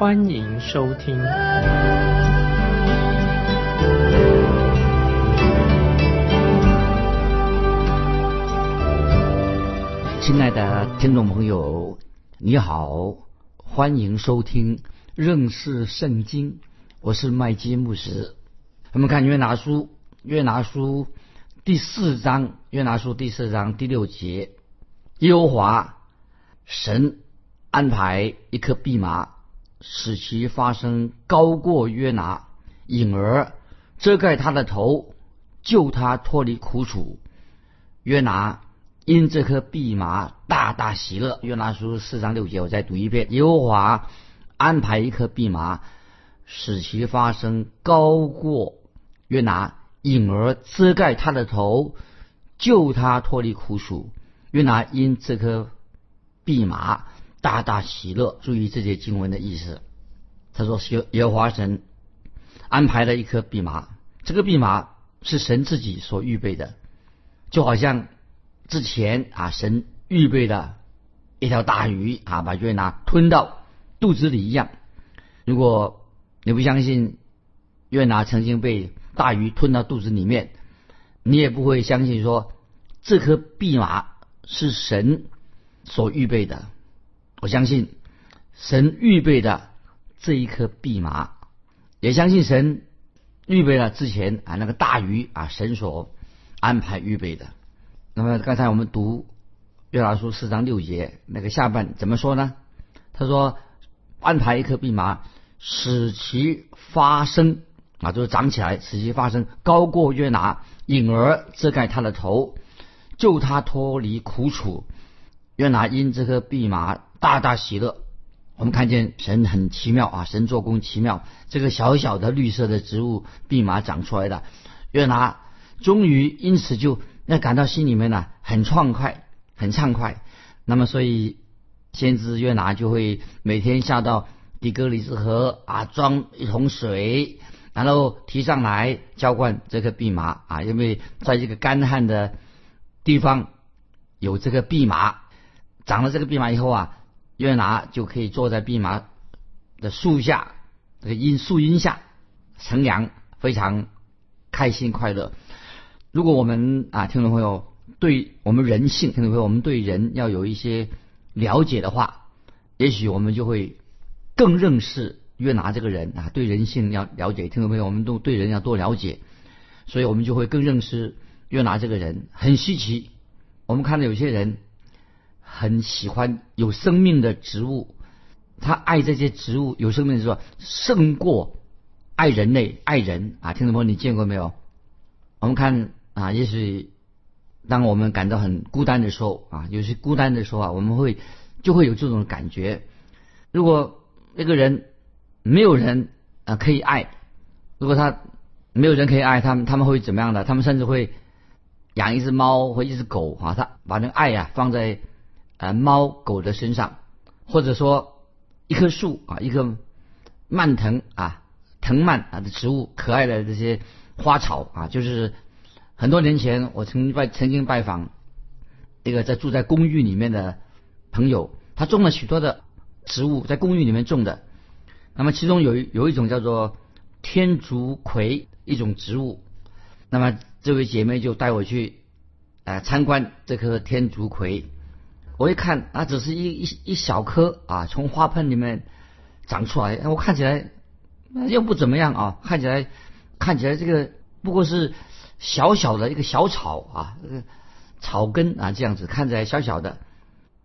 欢迎收听。亲爱的听众朋友，你好，欢迎收听认识圣经，我是麦基牧师。我们看约拿书，约拿书第四章，约拿书第四章第六节，耶和华神安排一颗蓖麻，使其发生高过约拿，引而遮盖他的头，救他脱离苦楚。约拿。因这颗蓖麻大大喜乐。约拿书四章六节，我再读一遍：耶和华安排一颗蓖麻，使其发生高过约拿，引而遮盖他的头，救他脱离苦楚。约拿因这颗蓖麻大大喜乐。注意这些经文的意思。他说：耶耶和华神安排了一颗蓖麻，这个蓖麻是神自己所预备的，就好像。之前啊，神预备的一条大鱼啊，把约拿吞到肚子里一样。如果你不相信约拿曾经被大鱼吞到肚子里面，你也不会相信说这颗蓖麻是神所预备的。我相信神预备的这一颗蓖麻，也相信神预备了之前啊那个大鱼啊，神所安排预备的。那么刚才我们读约拿书四章六节那个下半怎么说呢？他说安排一颗蓖麻，使其发生啊，就是长起来，使其发生高过约拿，隐而遮盖他的头，救他脱离苦楚。约拿因这颗蓖麻大大喜乐。我们看见神很奇妙啊，神做工奇妙。这个小小的绿色的植物蓖麻长出来的，约拿终于因此就。那感到心里面呢很畅快，很畅快。那么，所以先知约拿就会每天下到底格里斯河啊，装一桶水，然后提上来浇灌这个蓖麻啊。因为在这个干旱的地方有这个蓖麻，长了这个蓖麻以后啊，约拿就可以坐在蓖麻的树下，这个荫树荫下乘凉，非常开心快乐。如果我们啊，听众朋友对我们人性，听众朋友我们对人要有一些了解的话，也许我们就会更认识约拿这个人啊。对人性要了解，听众朋友我们都对人要多了解，所以我们就会更认识约拿这个人。很稀奇，我们看到有些人很喜欢有生命的植物，他爱这些植物有生命的时候胜过爱人类爱人啊。听众朋友，你见过没有？我们看。啊，也许当我们感到很孤单的时候啊，有些孤单的时候啊，我们会就会有这种感觉。如果那个人没有人啊可以爱，如果他没有人可以爱，他们他们会怎么样的？他们甚至会养一只猫或一只狗啊，他把那个爱呀放在啊猫狗的身上，或者说一棵树啊，一棵蔓藤啊藤蔓啊的植物，可爱的这些花草啊，就是。很多年前，我曾拜曾经拜访一个在住在公寓里面的朋友，他种了许多的植物，在公寓里面种的。那么其中有有一种叫做天竺葵一种植物。那么这位姐妹就带我去啊参观这棵天竺葵。我一看，啊，只是一一一小颗啊，从花盆里面长出来，我看起来又不怎么样啊，看起来看起来这个不过是。小小的一个小草啊，这个草根啊，这样子看起来小小的，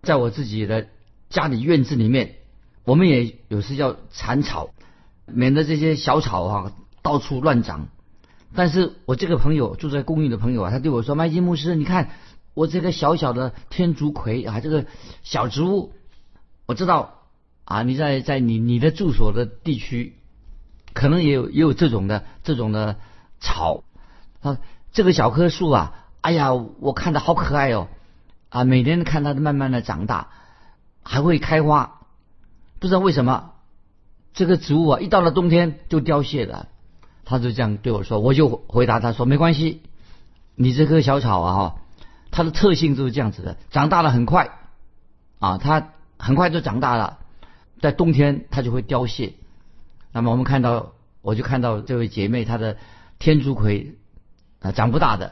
在我自己的家里院子里面，我们也有时要铲草，免得这些小草啊到处乱长。但是我这个朋友住在公寓的朋友啊，他对我说：“麦基牧师，你看我这个小小的天竺葵啊，这个小植物，我知道啊，你在在你你的住所的地区可能也有也有这种的这种的草。啊，这个小棵树啊，哎呀，我看着好可爱哦，啊，每天看它慢慢的长大，还会开花，不知道为什么这个植物啊，一到了冬天就凋谢了。他就这样对我说，我就回答他说没关系，你这棵小草啊，它的特性就是这样子的，长大了很快啊，它很快就长大了，在冬天它就会凋谢。那么我们看到，我就看到这位姐妹她的天竺葵啊长不大的，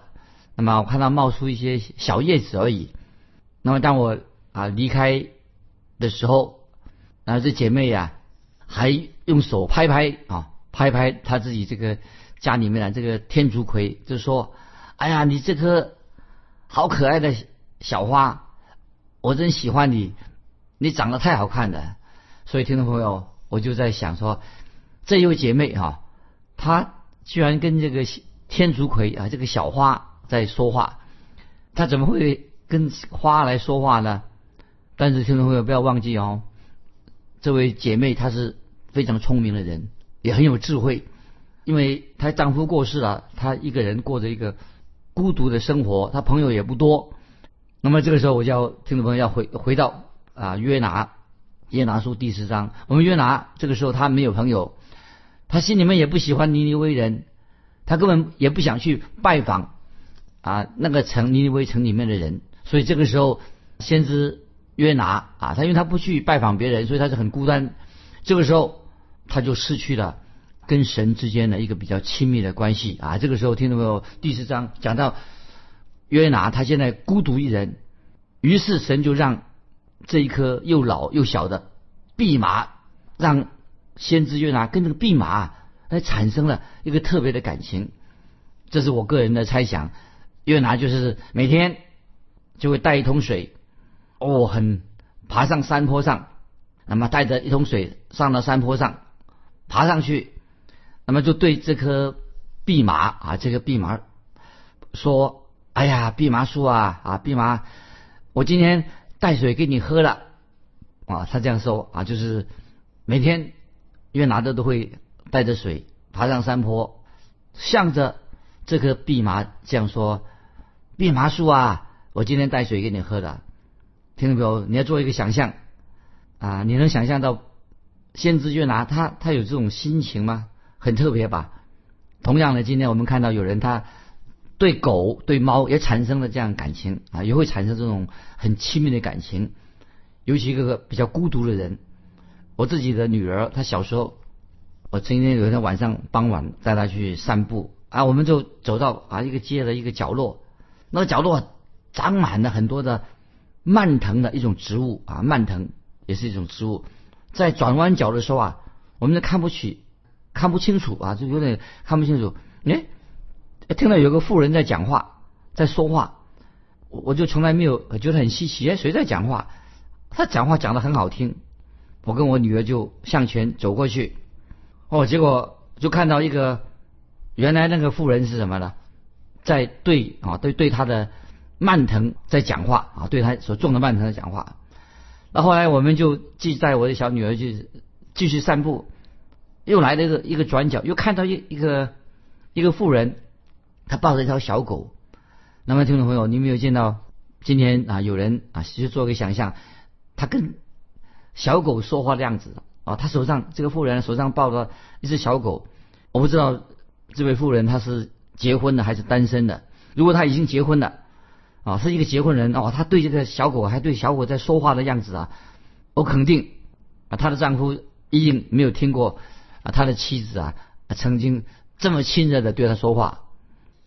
那么我看到冒出一些小叶子而已。那么当我啊离开的时候，然后这姐妹呀还用手拍拍啊。拍拍她自己这个家里面的这个天竺葵，就说：“哎呀，你这棵好可爱的小花，我真喜欢你，你长得太好看了。”所以听众朋友，我就在想说，这位姐妹哈，她居然跟这个天竺葵啊这个小花在说话，她怎么会跟花来说话呢？但是听众朋友不要忘记哦，这位姐妹她是非常聪明的人。也很有智慧，因为她丈夫过世了，她一个人过着一个孤独的生活，他朋友也不多。那么这个时候，我就要听众朋友要回回到啊约拿约拿书第十章。我们约拿这个时候他没有朋友，他心里面也不喜欢尼尼微人，他根本也不想去拜访啊那个城尼尼微城里面的人。所以这个时候，先知约拿啊，他因为他不去拜访别人，所以他是很孤单。这个时候。他就失去了跟神之间的一个比较亲密的关系啊！这个时候听到没有？第四章讲到约拿，他现在孤独一人，于是神就让这一棵又老又小的蓖麻，让先知约拿跟这个蓖麻哎产生了一个特别的感情。这是我个人的猜想。约拿就是每天就会带一桶水，哦，很爬上山坡上，那么带着一桶水上了山坡上。爬上去，那么就对这棵蓖麻啊，这个蓖麻说：“哎呀，蓖麻树啊啊，蓖麻，我今天带水给你喝了啊。”他这样说啊，就是每天约拿的都会带着水爬上山坡，向着这棵蓖麻这样说：“蓖麻树啊，我今天带水给你喝的。”听到没有？你要做一个想象啊，你能想象到？先知约拿，他他有这种心情吗？很特别吧。同样的，今天我们看到有人他对狗、对猫也产生了这样感情啊，也会产生这种很亲密的感情。尤其一个比较孤独的人，我自己的女儿，她小时候，我曾经有一天晚上傍晚带她去散步啊，我们就走到啊一个街的一个角落，那个角落长满了很多的蔓藤的一种植物啊，蔓藤也是一种植物。在转弯角的时候啊，我们都看不起，看不清楚啊，就有点看不清楚。哎，听到有个妇人在讲话，在说话，我我就从来没有觉得很稀奇。哎，谁在讲话？他讲话讲的很好听。我跟我女儿就向前走过去，哦，结果就看到一个，原来那个妇人是什么呢？在对啊，对对他的蔓藤在讲话啊，对他所种的蔓藤在讲话。那后来我们就继续带我的小女儿去继续散步，又来了一个一个转角，又看到一一个一个妇人，她抱着一条小狗。那么听众朋友，你没有见到今天啊有人啊，其实做个想象，他跟小狗说话的样子啊，他手上这个妇人手上抱着一只小狗，我不知道这位妇人她是结婚的还是单身的。如果她已经结婚了。啊，是一个结婚人哦，他对这个小狗还对小狗在说话的样子啊，我肯定啊，她的丈夫一定没有听过啊，他的妻子啊曾经这么亲热的对他说话。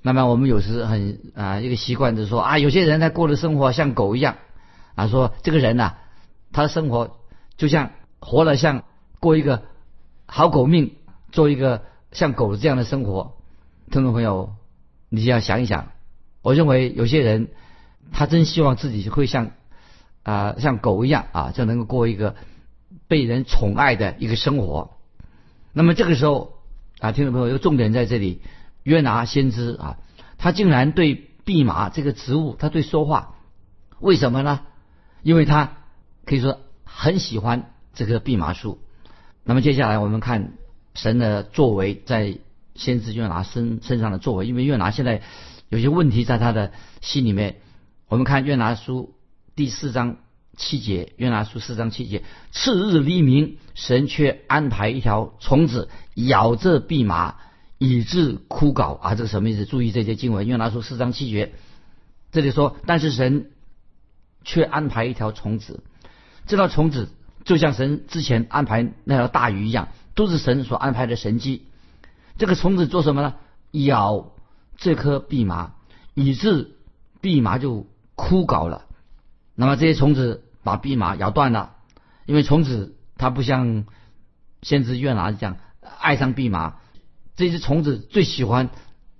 那么我们有时很啊一个习惯就是说啊，有些人在过的生活像狗一样啊，说这个人呐，他的生活就像活了像过一个好狗命，做一个像狗这样的生活。听众朋友，你就要想一想，我认为有些人。他真希望自己会像啊像狗一样啊，就能够过一个被人宠爱的一个生活。那么这个时候啊，听众朋友，有重点在这里，约拿先知啊，他竟然对蓖麻这个植物，他对说话，为什么呢？因为他可以说很喜欢这棵蓖麻树。那么接下来我们看神的作为在先知约拿身身上的作为，因为约拿现在有些问题在他的心里面。我们看约拿书第四章七节，约拿书四章七节，次日黎明，神却安排一条虫子咬着蓖麻，以致枯槁啊！这个什么意思？注意这些经文，约拿书四章七节，这里说，但是神却安排一条虫子，这条虫子就像神之前安排那条大鱼一样，都是神所安排的神迹。这个虫子做什么呢？咬这颗蓖麻，以致蓖麻就。枯槁了，那么这些虫子把蓖麻咬断了，因为虫子它不像先知约拿这样爱上蓖麻，这只虫子最喜欢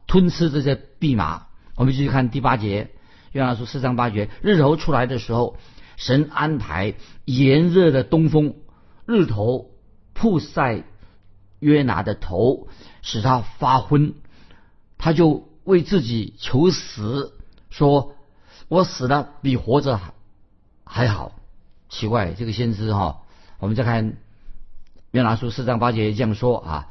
吞吃这些蓖麻。我们继续看第八节，约拿书四章八节，日头出来的时候，神安排炎热的东风，日头曝晒约拿的头，使他发昏，他就为自己求死，说。我死了比活着还好，奇怪，这个先知哈，我们再看约拿书四章八节这样说啊，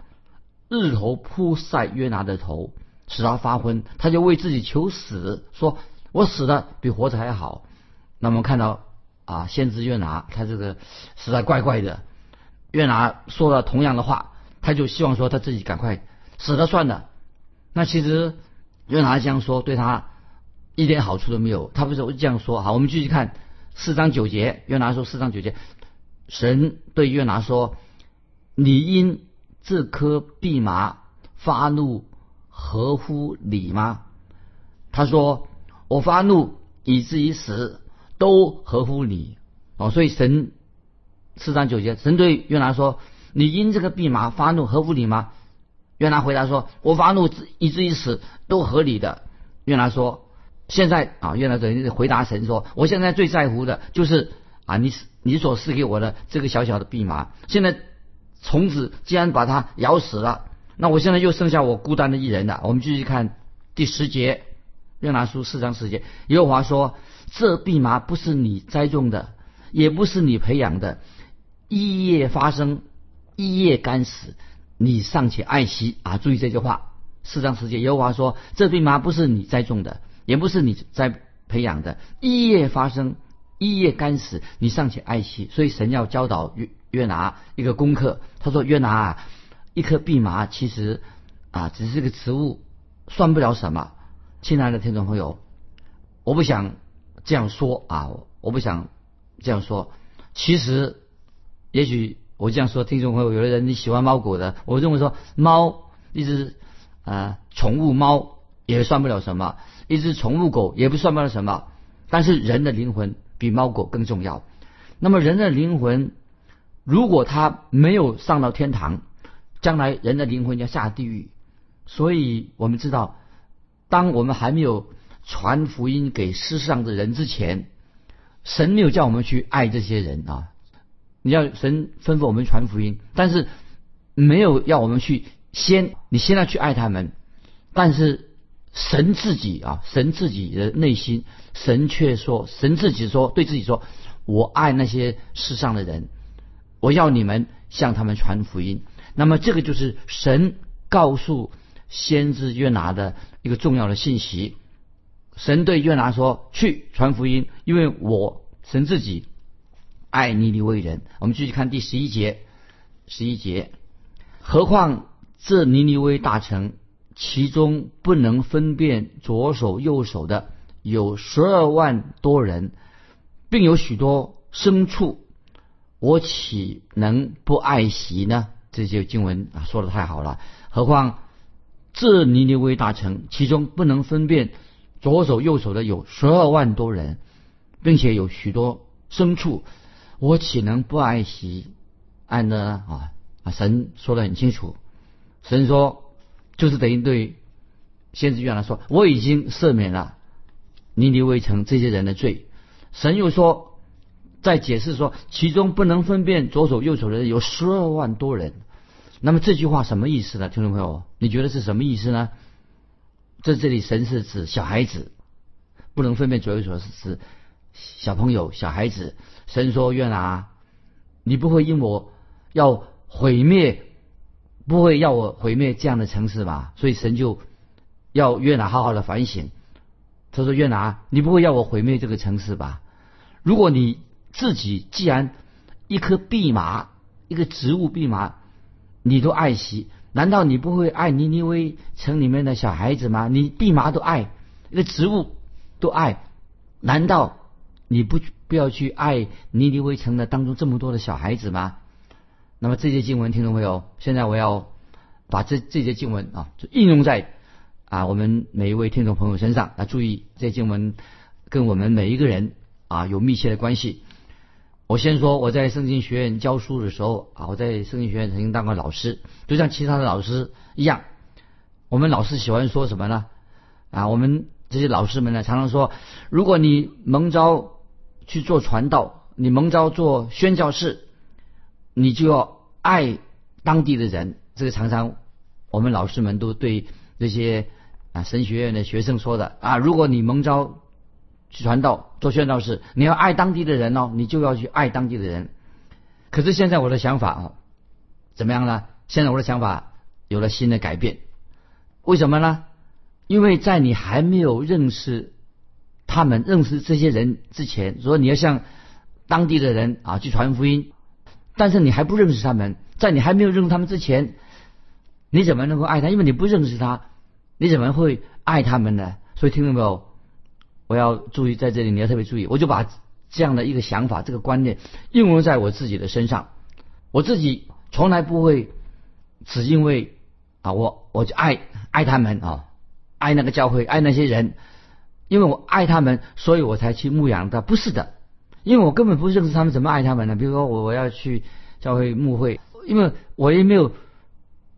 日头铺晒约拿的头，使他发昏，他就为自己求死，说我死了比活着还好。那么看到啊，先知约拿他这个实在怪怪的，约拿说了同样的话，他就希望说他自己赶快死了算了。那其实约拿这样说对他。一点好处都没有，他不是这样说。好，我们继续看四章九节。约拿说四章九节，神对约拿说：“你因这颗蓖麻发怒，合乎理吗？”他说：“我发怒以至于死，都合乎理。”哦，所以神四章九节，神对约拿说：“你因这个蓖麻发怒，合乎理吗？”约拿回答说：“我发怒以至于死，都合理的。”约拿说。现在啊，约拿等于回答神说：“我现在最在乎的就是啊，你你所赐给我的这个小小的蓖麻。现在虫子既然把它咬死了，那我现在又剩下我孤单的一人了。”我们继续看第十节，约拿书四章十节，耶和华说：“这蓖麻不是你栽种的，也不是你培养的，一夜发生，一夜干死，你尚且爱惜啊！”注意这句话，四章十节，耶和华说：“这蓖麻不是你栽种的。”也不是你在培养的，一夜发生，一夜干死，你尚且爱惜，所以神要教导约约拿一个功课。他说：“约拿啊，一颗蓖麻其实啊只是个植物，算不了什么。”亲爱的听众朋友，我不想这样说啊，我不想这样说。其实，也许我这样说，听众朋友，有的人你喜欢猫狗的，我认为说猫一只啊宠物猫也算不了什么。一只宠物狗也不算不了什么，但是人的灵魂比猫狗更重要。那么人的灵魂，如果他没有上到天堂，将来人的灵魂要下地狱。所以我们知道，当我们还没有传福音给世上的人之前，神没有叫我们去爱这些人啊。你要神吩咐我们传福音，但是没有要我们去先，你现在去爱他们，但是。神自己啊，神自己的内心，神却说，神自己说，对自己说：“我爱那些世上的人，我要你们向他们传福音。”那么，这个就是神告诉先知约拿的一个重要的信息。神对约拿说：“去传福音，因为我神自己爱尼尼微人。”我们继续看第十一节，十一节，何况这尼尼微大臣。其中不能分辨左手右手的有十二万多人，并有许多牲畜，我岂能不爱惜呢？这些经文啊说的太好了。何况这尼尼微大城，其中不能分辨左手右手的有十二万多人，并且有许多牲畜，我岂能不爱惜？按呢啊啊！神说的很清楚，神说。就是等于对先知约拿说：“我已经赦免了尼尼微城这些人的罪。”神又说，在解释说，其中不能分辨左手右手的人有十二万多人。那么这句话什么意思呢？听众朋友，你觉得是什么意思呢？在这里，神是指小孩子不能分辨左右手，是指小朋友、小孩子。神说：“约拿，你不会因我要毁灭。”不会要我毁灭这样的城市吧？所以神就要约拿好好的反省。他说：“约拿，你不会要我毁灭这个城市吧？如果你自己既然一颗蓖麻，一个植物蓖麻，你都爱惜，难道你不会爱尼尼微城里面的小孩子吗？你蓖麻都爱，一个植物都爱，难道你不不要去爱尼尼微城的当中这么多的小孩子吗？那么这些经文听众朋友？现在我要把这这些经文啊，就应用在啊我们每一位听众朋友身上啊，注意这些经文跟我们每一个人啊有密切的关系。我先说我在圣经学院教书的时候啊，我在圣经学院曾经当过老师，就像其他的老师一样，我们老师喜欢说什么呢？啊，我们这些老师们呢，常常说，如果你蒙召去做传道，你蒙召做宣教士，你就要爱当地的人。这个常常我们老师们都对这些啊神学院的学生说的啊，如果你蒙召去传道做宣道士，你要爱当地的人哦，你就要去爱当地的人。可是现在我的想法啊，怎么样呢？现在我的想法有了新的改变。为什么呢？因为在你还没有认识他们、认识这些人之前，说你要向当地的人啊去传福音，但是你还不认识他们，在你还没有认识他们之前，你怎么能够爱他？因为你不认识他，你怎么会爱他们呢？所以听到没有？我要注意在这里，你要特别注意。我就把这样的一个想法、这个观念应用在我自己的身上。我自己从来不会只因为啊，我我就爱爱他们啊，爱那个教会，爱那些人，因为我爱他们，所以我才去牧养的。不是的，因为我根本不认识他们，怎么爱他们呢？比如说我我要去教会牧会，因为我也没有，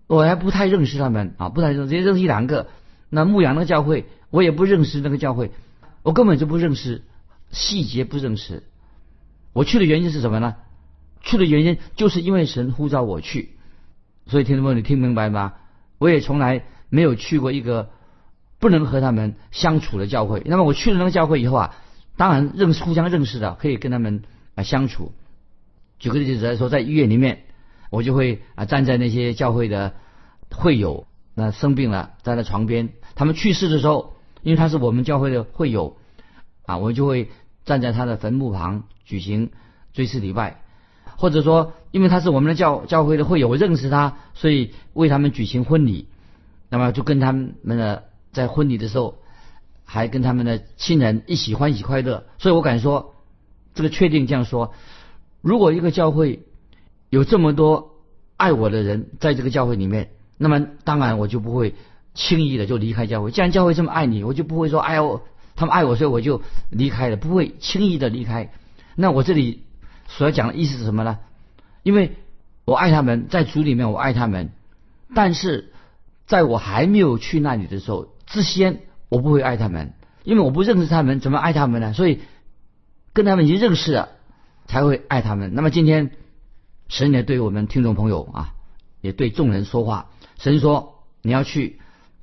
我还不太认识他们啊，不太认识，只认识一两个。那牧羊的教会，我也不认识那个教会。我根本就不认识细节，不认识。我去的原因是什么呢？去的原因就是因为神呼召我去。所以听众朋友，你听明白吗？我也从来没有去过一个不能和他们相处的教会。那么我去了那个教会以后啊，当然认识互相认识的，可以跟他们啊相处。举个例子来说，在医院里面，我就会啊站在那些教会的会友，那生病了站在床边，他们去世的时候。因为他是我们教会的会友，啊，我就会站在他的坟墓旁举行追思礼拜，或者说，因为他是我们的教教会的会友，我认识他，所以为他们举行婚礼，那么就跟他们的在婚礼的时候，还跟他们的亲人一起欢喜快乐，所以我敢说，这个确定这样说，如果一个教会有这么多爱我的人在这个教会里面，那么当然我就不会。轻易的就离开教会，既然教会这么爱你，我就不会说哎呦，他们爱我，所以我就离开了，不会轻易的离开。那我这里所要讲的意思是什么呢？因为我爱他们，在主里面我爱他们，但是在我还没有去那里的时候之先，我不会爱他们，因为我不认识他们，怎么爱他们呢？所以跟他们已经认识了，才会爱他们。那么今天神也对我们听众朋友啊，也对众人说话，神说你要去。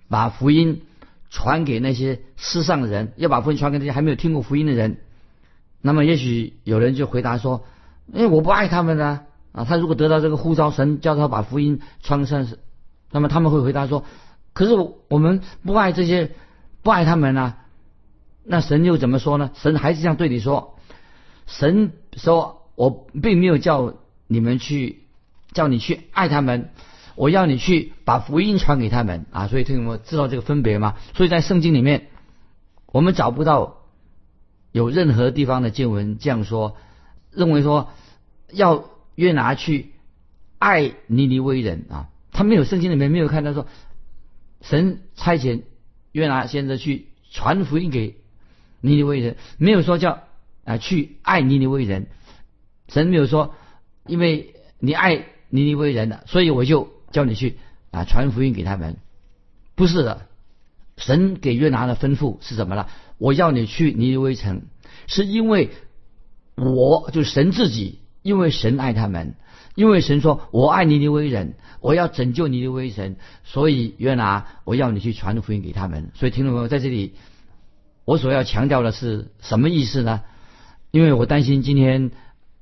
把福音传给那些世上的人，要把福音传给那些还没有听过福音的人。那么，也许有人就回答说：“哎，我不爱他们呢。”啊，他如果得到这个呼召，神叫他把福音传上，那么他们会回答说：“可是我我们不爱这些，不爱他们呢。”那神又怎么说呢？神还是这样对你说：“神说我并没有叫你们去，叫你去爱他们。”我要你去把福音传给他们啊！所以听众们知道这个分别吗？所以在圣经里面，我们找不到有任何地方的经文这样说，认为说要约拿去爱尼尼微人啊。他没有圣经里面没有看到说神差遣约拿先生去传福音给尼尼微人，没有说叫啊去爱尼尼微人。神没有说，因为你爱尼尼微人的，所以我就。叫你去啊传福音给他们，不是的，神给约拿的吩咐是什么了？我要你去尼尼微城，是因为我就神自己，因为神爱他们，因为神说我爱尼尼微人，我要拯救尼尼微人，所以约拿我要你去传福音给他们。所以听众朋友在这里，我所要强调的是什么意思呢？因为我担心今天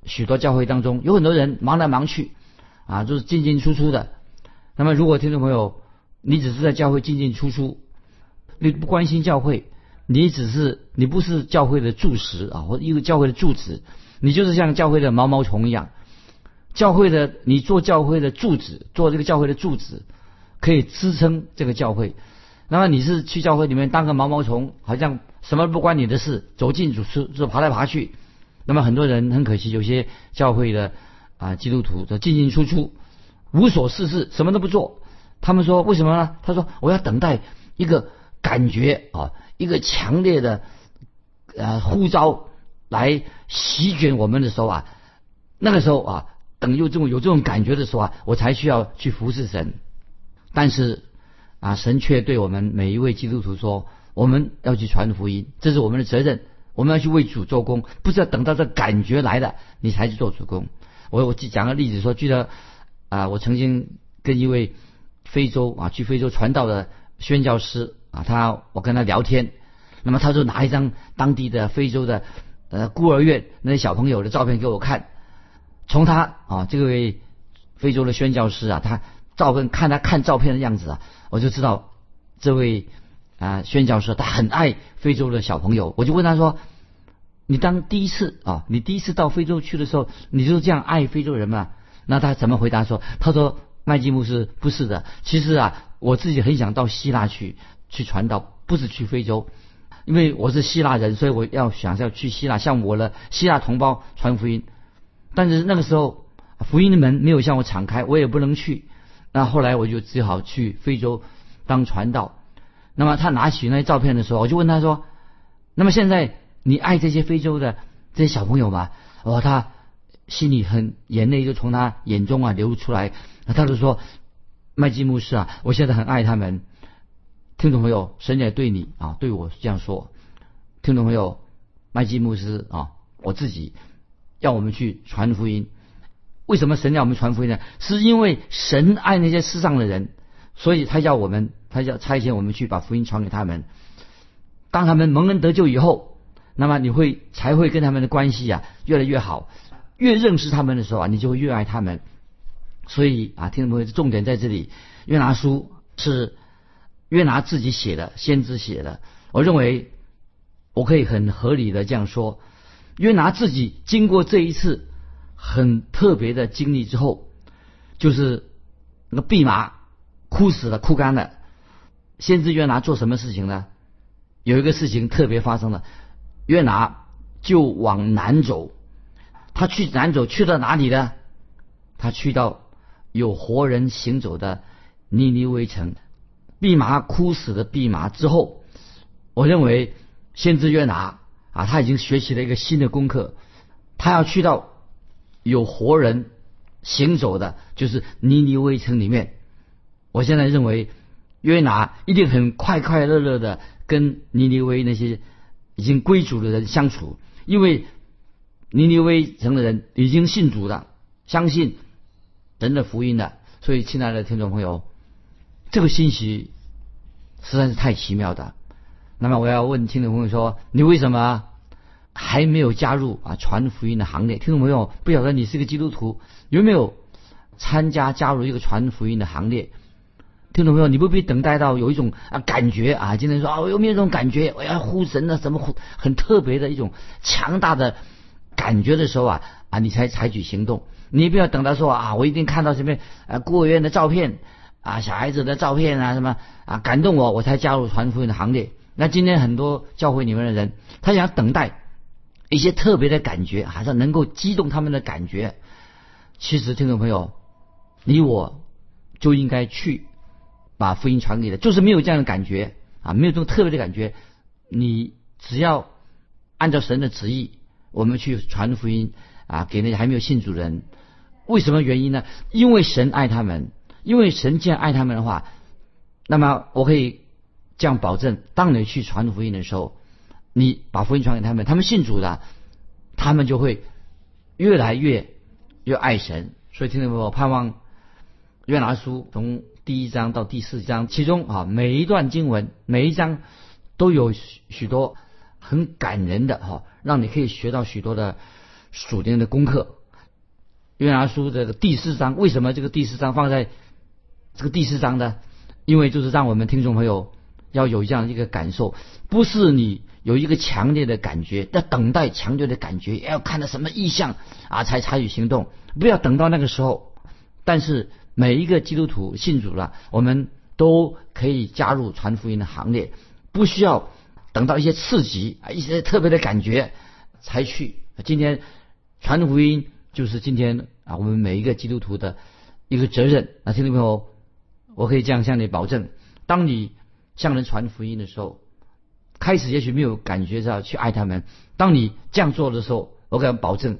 许多教会当中有很多人忙来忙去啊，就是进进出出的。那么，如果听众朋友你只是在教会进进出出，你不关心教会，你只是你不是教会的柱石啊，或一个教会的柱子，你就是像教会的毛毛虫一样。教会的你做教会的柱子，做这个教会的柱子，可以支撑这个教会。那么你是去教会里面当个毛毛虫，好像什么不关你的事，走进主持就爬来爬去。那么很多人很可惜，有些教会的啊基督徒就进进出出，无所事事，什么都不做。他们说为什么呢？他说我要等待一个感觉啊，一个强烈的呃呼召来席卷我们的时候啊，那个时候啊，等有这种有这种感觉的时候啊，我才需要去服侍神。但是啊，神却对我们每一位基督徒说，我们要去传福音，这是我们的责任。我们要去为主做工，不是要等到这感觉来了你才去做主工。我我讲个例子说，记得啊，我曾经跟一位非洲啊去非洲传道的宣教师啊，他我跟他聊天，那么他就拿一张当地的非洲的呃孤儿院那些小朋友的照片给我看。从他啊这位非洲的宣教师啊，他照片看他看照片的样子啊，我就知道这位。啊，宣教师他很爱非洲的小朋友，我就问他说：“你当第一次啊，你第一次到非洲去的时候，你就这样爱非洲人吗？”那他怎么回答说：“他说麦基姆是不是的？其实啊，我自己很想到希腊去去传道，不是去非洲，因为我是希腊人，所以我要想要去希腊向我的希腊同胞传福音。但是那个时候福音的门没有向我敞开，我也不能去。那后来我就只好去非洲当传道。”那么他拿起那些照片的时候，我就问他说：“那么现在你爱这些非洲的这些小朋友吗？”哦，他心里很眼泪就从他眼中啊流出来。他就说：“麦基牧师啊，我现在很爱他们。”听众朋友，神也对你啊，对我这样说。听众朋友，麦基牧师啊，我自己要我们去传福音。为什么神要我们传福音呢？是因为神爱那些世上的人，所以他要我们。他要差遣我们去把福音传给他们。当他们蒙恩得救以后，那么你会才会跟他们的关系啊越来越好。越认识他们的时候啊，你就会越爱他们。所以啊，听众朋友，重点在这里。约拿书是约拿自己写的，先知写的。我认为我可以很合理的这样说：约拿自己经过这一次很特别的经历之后，就是那个弼马枯死了，枯干了。先知约拿做什么事情呢？有一个事情特别发生了，约拿就往南走。他去南走，去到哪里呢？他去到有活人行走的尼尼微城。弼马枯死的弼马之后，我认为先知约拿啊，他已经学习了一个新的功课。他要去到有活人行走的，就是尼尼微城里面。我现在认为。约拿一定很快快乐乐的跟尼尼微那些已经归主的人相处，因为尼尼微城的人已经信主了，相信神的福音了。所以，亲爱的听众朋友，这个信息实在是太奇妙的。那么，我要问听众朋友说：你为什么还没有加入啊传福音的行列？听众朋友，不晓得你是个基督徒，有没有参加加入一个传福音的行列？听众朋友？你不必等待到有一种啊感觉啊，今天说啊，我有没有这种感觉？我要呼神的什么呼很特别的一种强大的感觉的时候啊啊，你才采取行动。你不要等到说啊，我一定看到什么啊孤儿院的照片啊，小孩子的照片啊什么啊感动我，我才加入传福音的行列。那今天很多教会里面的人，他想等待一些特别的感觉，还是能够激动他们的感觉。其实，听众朋友，你我就应该去。把福音传给他，就是没有这样的感觉啊，没有这种特别的感觉。你只要按照神的旨意，我们去传福音啊，给那些还没有信主人。为什么原因呢？因为神爱他们，因为神既然爱他们的话，那么我可以这样保证：当你去传福音的时候，你把福音传给他们，他们信主的，他们就会越来越越爱神。所以，听众朋友，盼望约拿书从。第一章到第四章，其中啊每一段经文，每一章都有许许多很感人的哈，让你可以学到许多的属灵的功课。约拿书这个第四章，为什么这个第四章放在这个第四章呢，因为就是让我们听众朋友要有这样一个感受，不是你有一个强烈的感觉，要等待强烈的感觉，要看到什么意象啊才采取行动，不要等到那个时候。但是每一个基督徒信主了，我们都可以加入传福音的行列，不需要等到一些刺激啊一些特别的感觉才去。今天传福音就是今天啊我们每一个基督徒的一个责任。那听众朋友。我可以这样向你保证：当你向人传福音的时候，开始也许没有感觉到去爱他们；当你这样做的时候，我敢保证，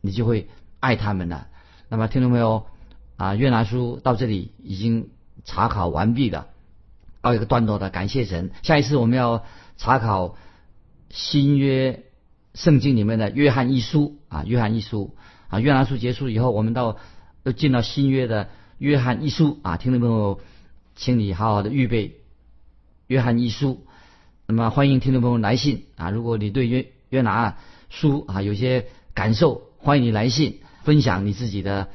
你就会爱他们了。那么，听众朋友啊，约拿书到这里已经查考完毕了，到一个段落的，感谢神。下一次我们要查考新约圣经里面的约翰一书啊，约翰一书啊，约拿书结束以后，我们到又进到新约的。约翰一书啊，听众朋友，请你好好的预备约翰一书。那么欢迎听众朋友来信啊，如果你对约约拿书啊有些感受，欢迎你来信分享你自己的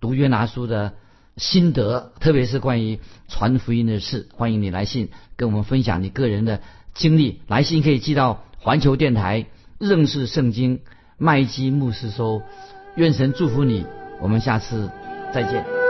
读约拿书的心得，特别是关于传福音的事，欢迎你来信跟我们分享你个人的经历。来信可以寄到环球电台认识圣经麦基牧师收。愿神祝福你，我们下次再见。